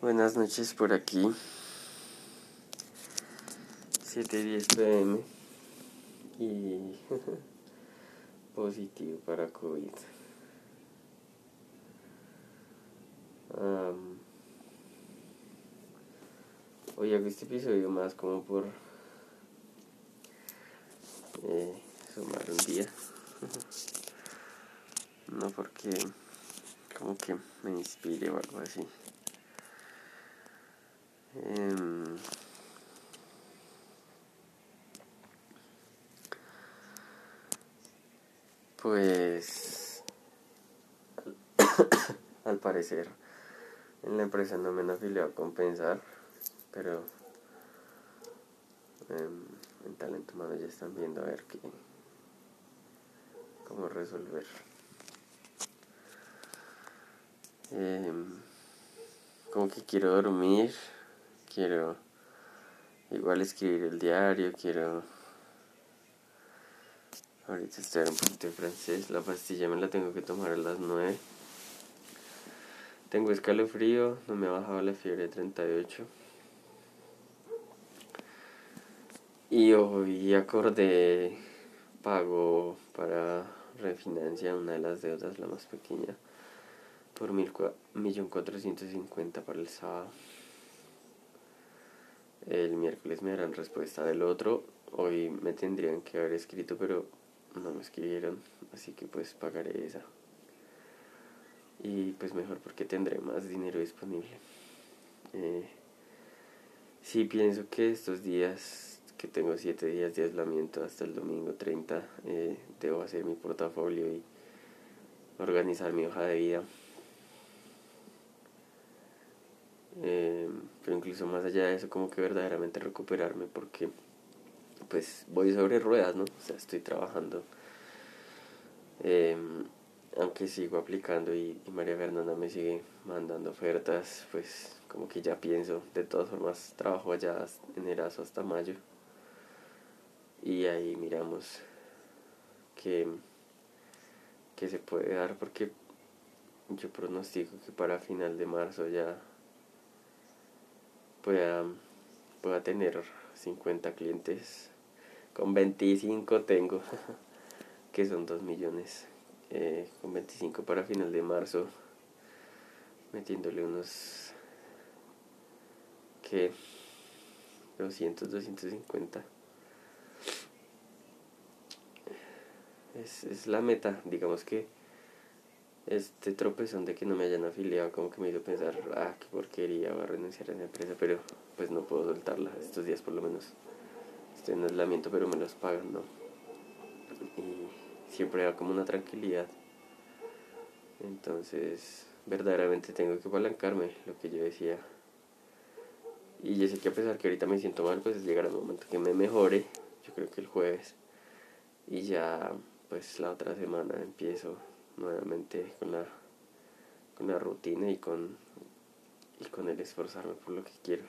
Buenas noches por aquí. 7.10 pm y positivo para COVID. hoy hago este episodio más como por eh, sumar un día. no porque como que me inspire o algo así. Em, pues al parecer en la empresa no me han afiliado a compensar, pero em, en talento humano ya están viendo a ver qué cómo resolver. Em, como que quiero dormir quiero igual escribir el diario, quiero... Ahorita estoy un poquito de francés, la pastilla me la tengo que tomar a las 9. Tengo escalofrío, no me ha bajado la fiebre de 38. Y hoy acordé pago para refinanciar una de las deudas, la más pequeña, por 1.450 para el sábado. El miércoles me darán respuesta del otro. Hoy me tendrían que haber escrito, pero no me escribieron. Así que pues pagaré esa. Y pues mejor porque tendré más dinero disponible. Eh, sí pienso que estos días, que tengo 7 días de aislamiento hasta el domingo 30, eh, debo hacer mi portafolio y organizar mi hoja de vida. Eh, pero incluso más allá de eso, como que verdaderamente recuperarme porque pues voy sobre ruedas, ¿no? O sea, estoy trabajando. Eh, aunque sigo aplicando y, María Fernanda me sigue mandando ofertas, pues como que ya pienso, de todas formas trabajo allá en Eraso hasta mayo y ahí miramos que, que se puede dar porque yo pronostico que para final de marzo ya pueda, pueda tener 50 clientes. Con 25 tengo, que son 2 millones. Eh, con 25 para final de marzo, metiéndole unos que 200, 250. Es, es la meta, digamos que este tropezón de que no me hayan afiliado como que me hizo pensar, ah, qué porquería, voy a renunciar a esa empresa, pero pues no puedo soltarla estos días por lo menos. Estoy en aislamiento, pero me los pagan, ¿no? Y siempre da como una tranquilidad. Entonces, verdaderamente tengo que apalancarme, lo que yo decía. Y yo sé que a pesar que ahorita me siento mal, pues llegará el momento que me mejore, yo creo que el jueves. Y ya, pues la otra semana empiezo nuevamente con la, con la rutina y con, y con el esforzarme por lo que quiero.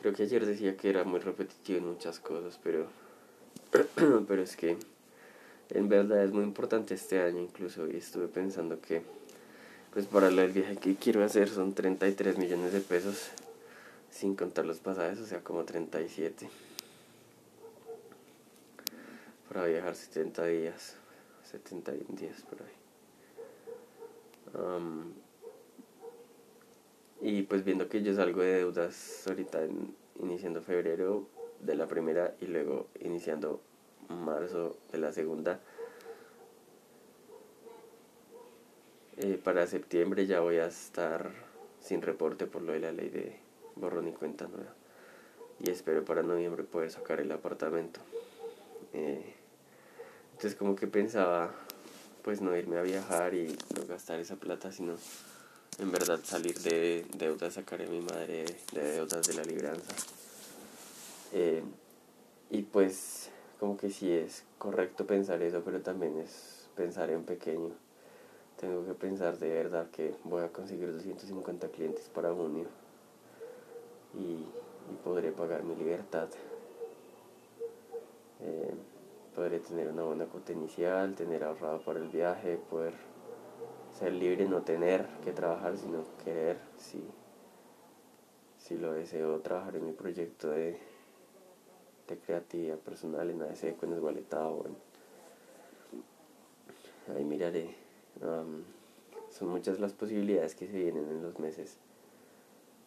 Creo que ayer decía que era muy repetitivo en muchas cosas, pero, pero es que en verdad es muy importante este año incluso y estuve pensando que pues para el viaje que quiero hacer son 33 millones de pesos sin contar los pasajes, o sea como 37 para viajar 70 días. 71 días por ahí. y pues viendo que yo salgo de deudas ahorita iniciando febrero de la primera y luego iniciando marzo de la segunda. Eh, para septiembre ya voy a estar sin reporte por lo de la ley de borrón y cuenta nueva. Y espero para noviembre poder sacar el apartamento. Eh, entonces como que pensaba pues no irme a viajar y no gastar esa plata, sino en verdad salir de deudas, sacar a mi madre de deudas de la libranza. Eh, y pues como que sí es correcto pensar eso, pero también es pensar en pequeño. Tengo que pensar de verdad que voy a conseguir 250 clientes para junio y, podré pagar mi libertad. Eh, podré tener una buena cuota inicial, tener ahorrado para el viaje, poder ser libre, no tener que trabajar, sino querer, si, si lo deseo, trabajar en mi proyecto de, de creatividad personal en ASECO, con Esgualetado, bueno. ahí miraré. son muchas las posibilidades que se vienen en los meses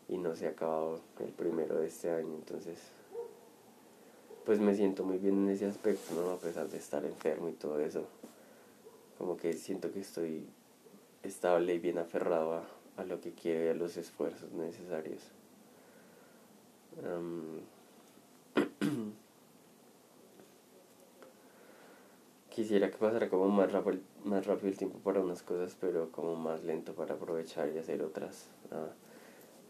y no se ha acabado el primero de este año, entonces pues me siento muy bien en ese aspecto, ¿no? A pesar de estar enfermo y todo eso. Como que siento que estoy estable y bien aferrado a, a lo que quiero y a los esfuerzos necesarios. quisiera que pasara como más rápido, más rápido el tiempo para unas cosas, pero como más lento para aprovechar y hacer otras. Ah,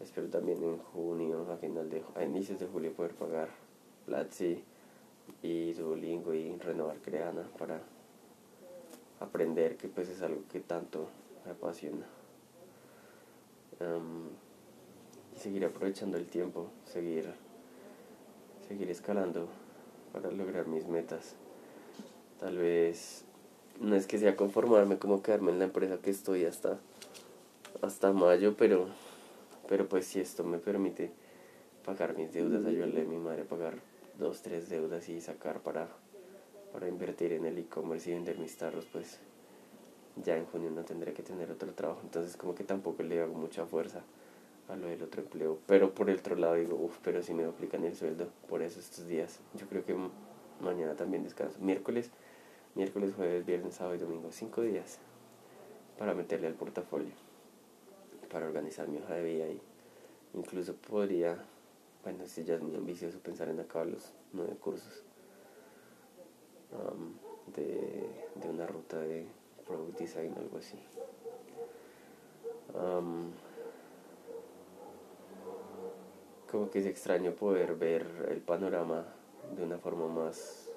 espero también en junio, a final de a inicios de julio poder pagar Platzi y Duolingo y renovar Creana para aprender que pues es algo que tanto me apasiona. Y seguir aprovechando el tiempo seguir seguir escalando para lograr mis metas. Tal vez no es que sea conformarme como quedarme en la empresa que estoy hasta hasta mayo pero pero pues si esto me permite pagar mis deudas ayudarle a mi madre a pagar dos, tres deudas y sacar para, para invertir en el e-commerce y vender mis tarros, pues ya en junio no tendré que tener otro trabajo. Entonces como que tampoco le hago mucha fuerza a lo del otro empleo. Pero por el otro lado digo, uff, pero si me duplican el sueldo, por eso estos días. Yo creo que mañana también descanso. Miércoles, miércoles, jueves, viernes, sábado y domingo. Cinco días para meterle al portafolio. Para organizar mi hoja de vida y incluso podría bueno, si ya es muy ambicioso pensar en acabar los nueve cursos de, una ruta de product design o algo así. como que es extraño poder ver el panorama de una forma más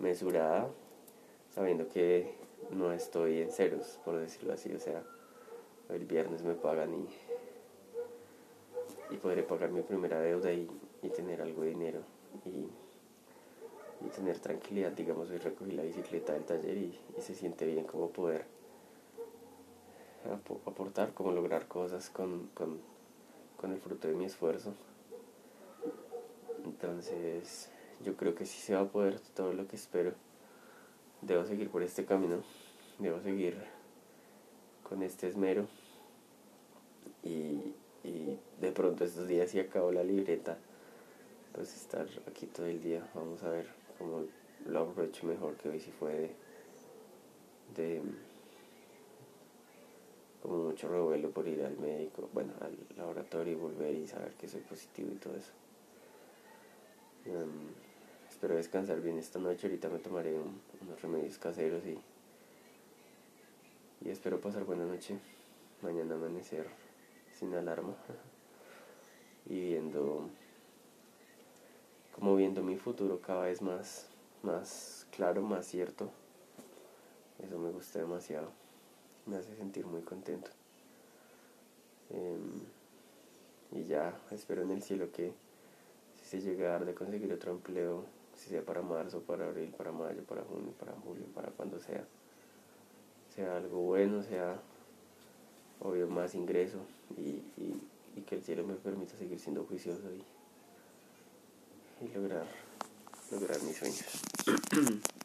mesurada, sabiendo que no estoy en ceros, por decirlo así. O sea, el viernes me pagan y y podré pagar mi primera deuda y, tener algo de dinero y, tener tranquilidad. Digamos, hoy recogí la bicicleta del taller y, se siente bien como poder aportar, como lograr cosas con, con el fruto de mi esfuerzo. Entonces, yo creo que sí se va a poder todo lo que espero. Debo seguir por este camino, debo seguir con este esmero y, y de pronto estos días si acabo la libreta, pues estar aquí todo el día, vamos a ver cómo lo aprovecho mejor que hoy si fue de, como mucho revuelo por ir al médico, bueno, al laboratorio y volver y saber que soy positivo y todo eso. Em, espero descansar bien esta noche, ahorita me tomaré unos remedios caseros y, y espero pasar buena noche, mañana amanecer sin alarma y viendo como viendo mi futuro cada vez más más claro más cierto eso me gusta demasiado me hace sentir muy contento. Em, y ya espero en el cielo que si se llega a dar de conseguir otro empleo si sea para marzo para abril para mayo para junio para julio para cuando sea sea algo bueno sea obvio más ingreso y, y, que el cielo me permita seguir siendo juicioso y, y lograr, lograr mis sueños.